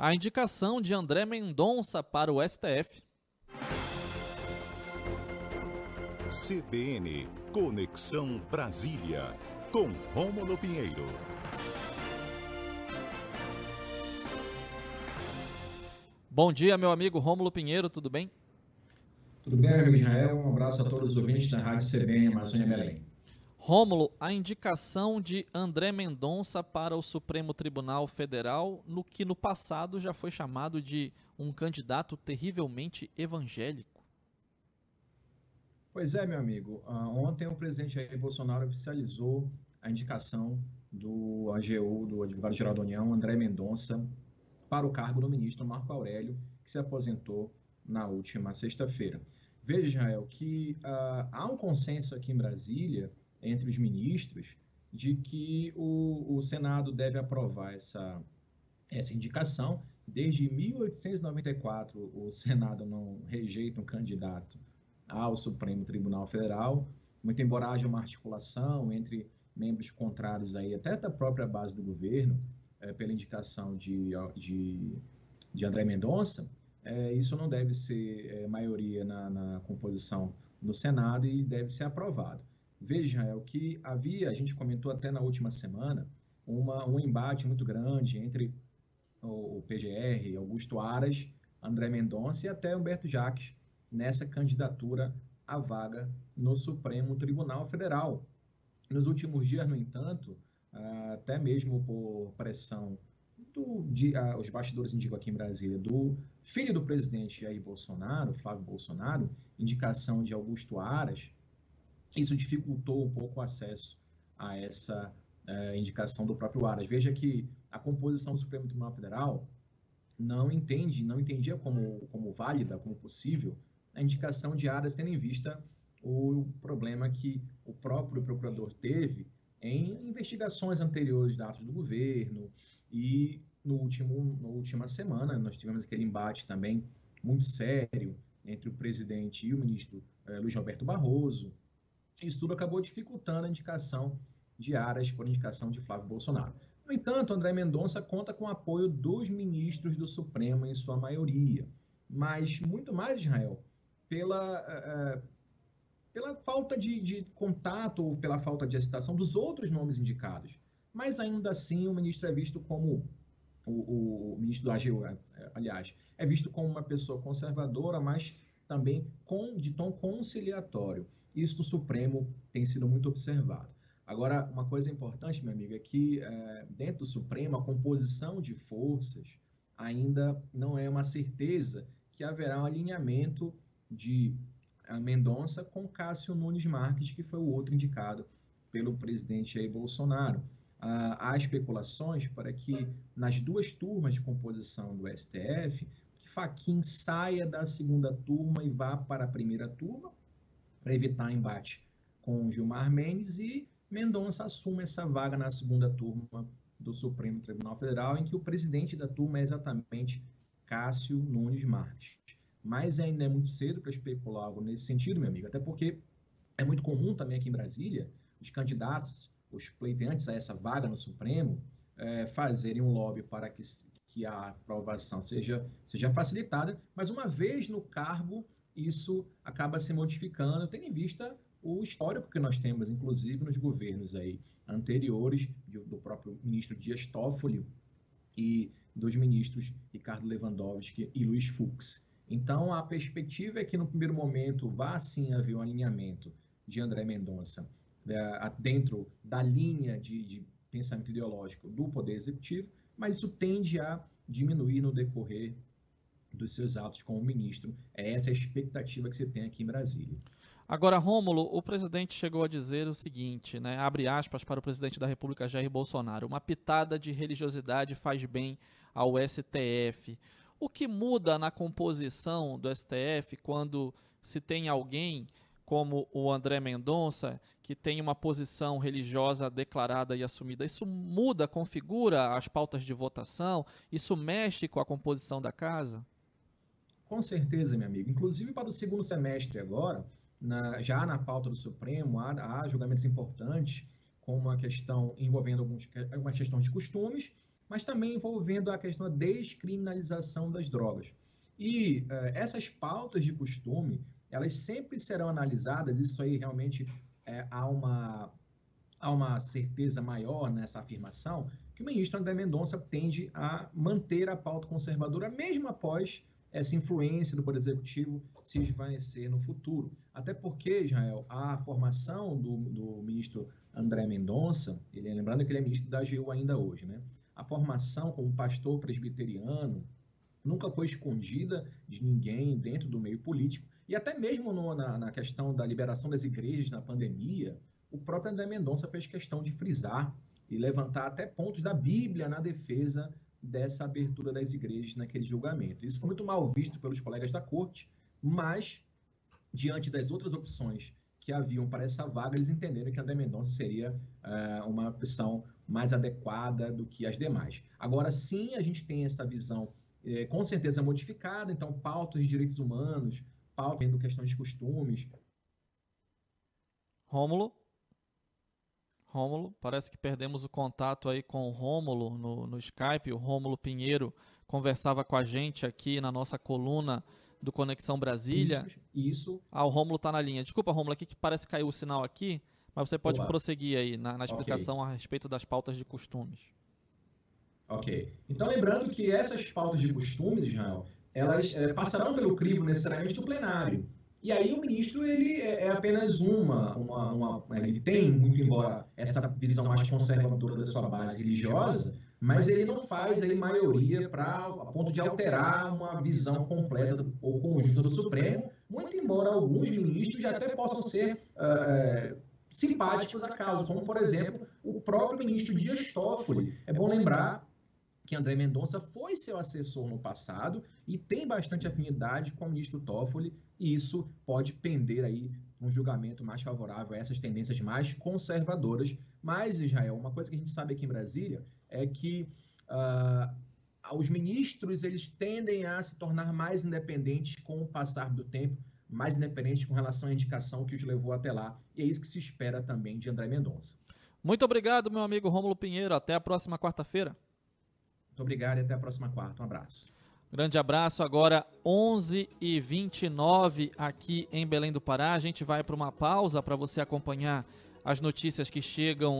A indicação de André Mendonça para o STF. CBN Conexão Brasília, com Rômulo Pinheiro. Bom dia, meu amigo Rômulo Pinheiro, tudo bem? Tudo bem, amigo Israel? Um abraço a todos os ouvintes da Rádio CBN Amazônia Belém. Rômulo, a indicação de André Mendonça para o Supremo Tribunal Federal, no que no passado já foi chamado de um candidato terrivelmente evangélico. Pois é, meu amigo. Uh, ontem o presidente Jair Bolsonaro oficializou a indicação do AGU, do Advogado-Geral da União, André Mendonça, para o cargo do ministro Marco Aurélio, que se aposentou na última sexta-feira. Veja, Israel, que uh, há um consenso aqui em Brasília, entre os ministros, de que o, o Senado deve aprovar essa, essa indicação. Desde 1894, o Senado não rejeita um candidato ao Supremo Tribunal Federal, muito embora haja uma articulação entre membros contrários aí, até da própria base do governo, é, pela indicação de, de, de André Mendonça, é, isso não deve ser é, maioria na, na, composição no Senado e deve ser aprovado. Veja, é o que havia, a gente comentou até na última semana, uma, um embate muito grande entre o, o PGR, Augusto Aras, André Mendonça e até Humberto Jacques nessa candidatura à vaga no Supremo Tribunal Federal. Nos últimos dias, no entanto, até mesmo por pressão do, de, uh, os bastidores indicam aqui em Brasília, do filho do presidente Jair Bolsonaro, Flávio Bolsonaro, indicação de Augusto Aras, isso dificultou um pouco o acesso a essa uh, indicação do próprio Aras. Veja que a composição do Supremo Tribunal Federal não entende, não entendia como, como válida, como possível, a indicação de Aras, tendo em vista o problema que o próprio procurador teve em investigações anteriores de atos do governo e no último, na última semana nós tivemos aquele embate também muito sério entre o presidente e o ministro eh, Luiz Roberto Barroso. Isso tudo acabou dificultando a indicação de áreas por indicação de Flávio Bolsonaro. No entanto, André Mendonça conta com o apoio dos ministros do Supremo em sua maioria, mas muito mais, Israel, pela uh, pela falta de, de contato ou pela falta de excitação dos outros nomes indicados. Mas ainda assim o ministro é visto como o, o, ministro do AGU, aliás, é visto como uma pessoa conservadora, mas também com, de tom conciliatório. Isso no Supremo tem sido muito observado. Agora, uma coisa importante, meu amigo, é que é, dentro do Supremo a composição de forças ainda não é uma certeza que haverá um alinhamento de Mendonça com Cássio Nunes Marques, que foi o outro indicado pelo presidente Jair Bolsonaro. Ah, há especulações para que nas duas turmas de composição do STF, que Faquim saia da segunda turma e vá para a primeira turma, para evitar embate com Gilmar Mendes, e Mendonça assuma essa vaga na segunda turma do Supremo Tribunal Federal, em que o presidente da turma é exatamente Cássio Nunes Marques. Mas ainda é muito cedo para especular algo nesse sentido, meu amigo, até porque é muito comum também aqui em Brasília os candidatos, os pleiteantes a essa vaga no Supremo, é, fazerem um lobby para que, que a aprovação seja, seja facilitada, mas uma vez no cargo, isso acaba se modificando, tendo em vista o histórico que nós temos, inclusive nos governos aí anteriores do próprio ministro Dias Toffoli e dos ministros Ricardo Lewandowski e Luiz Fux. Então, a perspectiva é que, no primeiro momento, vá sim haver um alinhamento de André Mendonça é, dentro da linha de, de pensamento ideológico do Poder Executivo, mas isso tende a diminuir no decorrer dos seus atos como ministro. É essa a expectativa que se tem aqui em Brasília. Agora, Rômulo, o presidente chegou a dizer o seguinte, né, abre aspas para o presidente da República Jair Bolsonaro, uma pitada de religiosidade faz bem ao STF. O que muda na composição do STF quando se tem alguém como o André Mendonça, que tem uma posição religiosa declarada e assumida, isso muda, configura as pautas de votação? Isso mexe com a composição da casa? Com certeza, meu amigo. Inclusive para o segundo semestre agora, na, já na pauta do Supremo, há, há julgamentos importantes, como a questão envolvendo alguns, algumas questões de costumes mas também envolvendo a questão da descriminalização das drogas. E uh, essas pautas de costume, elas sempre serão analisadas, isso aí realmente é, há, uma, há uma certeza maior nessa afirmação, que o ministro André Mendonça tende a manter a pauta conservadora, mesmo após essa influência do Poder Executivo se esvanecer no futuro. Até porque, Israel, a formação do, do ministro André Mendonça, ele, lembrando que ele é ministro da AGU ainda hoje, né? A formação como pastor presbiteriano nunca foi escondida de ninguém dentro do meio político. E até mesmo no, na, na questão da liberação das igrejas na pandemia, o próprio André Mendonça fez questão de frisar e levantar até pontos da Bíblia na defesa dessa abertura das igrejas naquele julgamento. Isso foi muito mal visto pelos colegas da corte, mas, diante das outras opções que haviam para essa vaga, eles entenderam que André Mendonça seria uh, uma opção mais adequada do que as demais. Agora, sim, a gente tem essa visão eh, com certeza modificada, então, pautas de direitos humanos, pautas de questões de costumes. Rômulo? Rômulo, parece que perdemos o contato aí com o Rômulo no, no Skype. O Rômulo Pinheiro conversava com a gente aqui na nossa coluna do Conexão Brasília. Isso. Ah, o Rômulo está na linha. Desculpa, Rômulo, aqui que parece que caiu o sinal aqui, mas você pode Olá. prosseguir aí na, na explicação okay. a respeito das pautas de costumes. Ok. Então, lembrando que essas pautas de costumes, Israel, elas é, passarão pelo crivo necessariamente do plenário. E aí o ministro ele é, é apenas uma, uma, uma, ele tem muito embora essa visão mais conservadora da sua base religiosa, mas ele não faz aí maioria para a ponto de alterar uma visão completa ou conjunta do Supremo, muito embora alguns ministros já até possam ser uh, simpáticos à causa, como por exemplo o próprio ministro Dias Toffoli. É bom lembrar que André Mendonça foi seu assessor no passado e tem bastante afinidade com o ministro Toffoli, e isso pode pender aí um julgamento mais favorável a essas tendências mais conservadoras. Mas, Israel, uma coisa que a gente sabe aqui em Brasília é que uh, os ministros eles tendem a se tornar mais independentes com o passar do tempo, mais independentes com relação à indicação que os levou até lá. E é isso que se espera também de André Mendonça. Muito obrigado, meu amigo Rômulo Pinheiro. Até a próxima quarta-feira. Muito obrigado e até a próxima quarta. Um abraço. Grande abraço. Agora 11h29 aqui em Belém do Pará. A gente vai para uma pausa para você acompanhar as notícias que chegam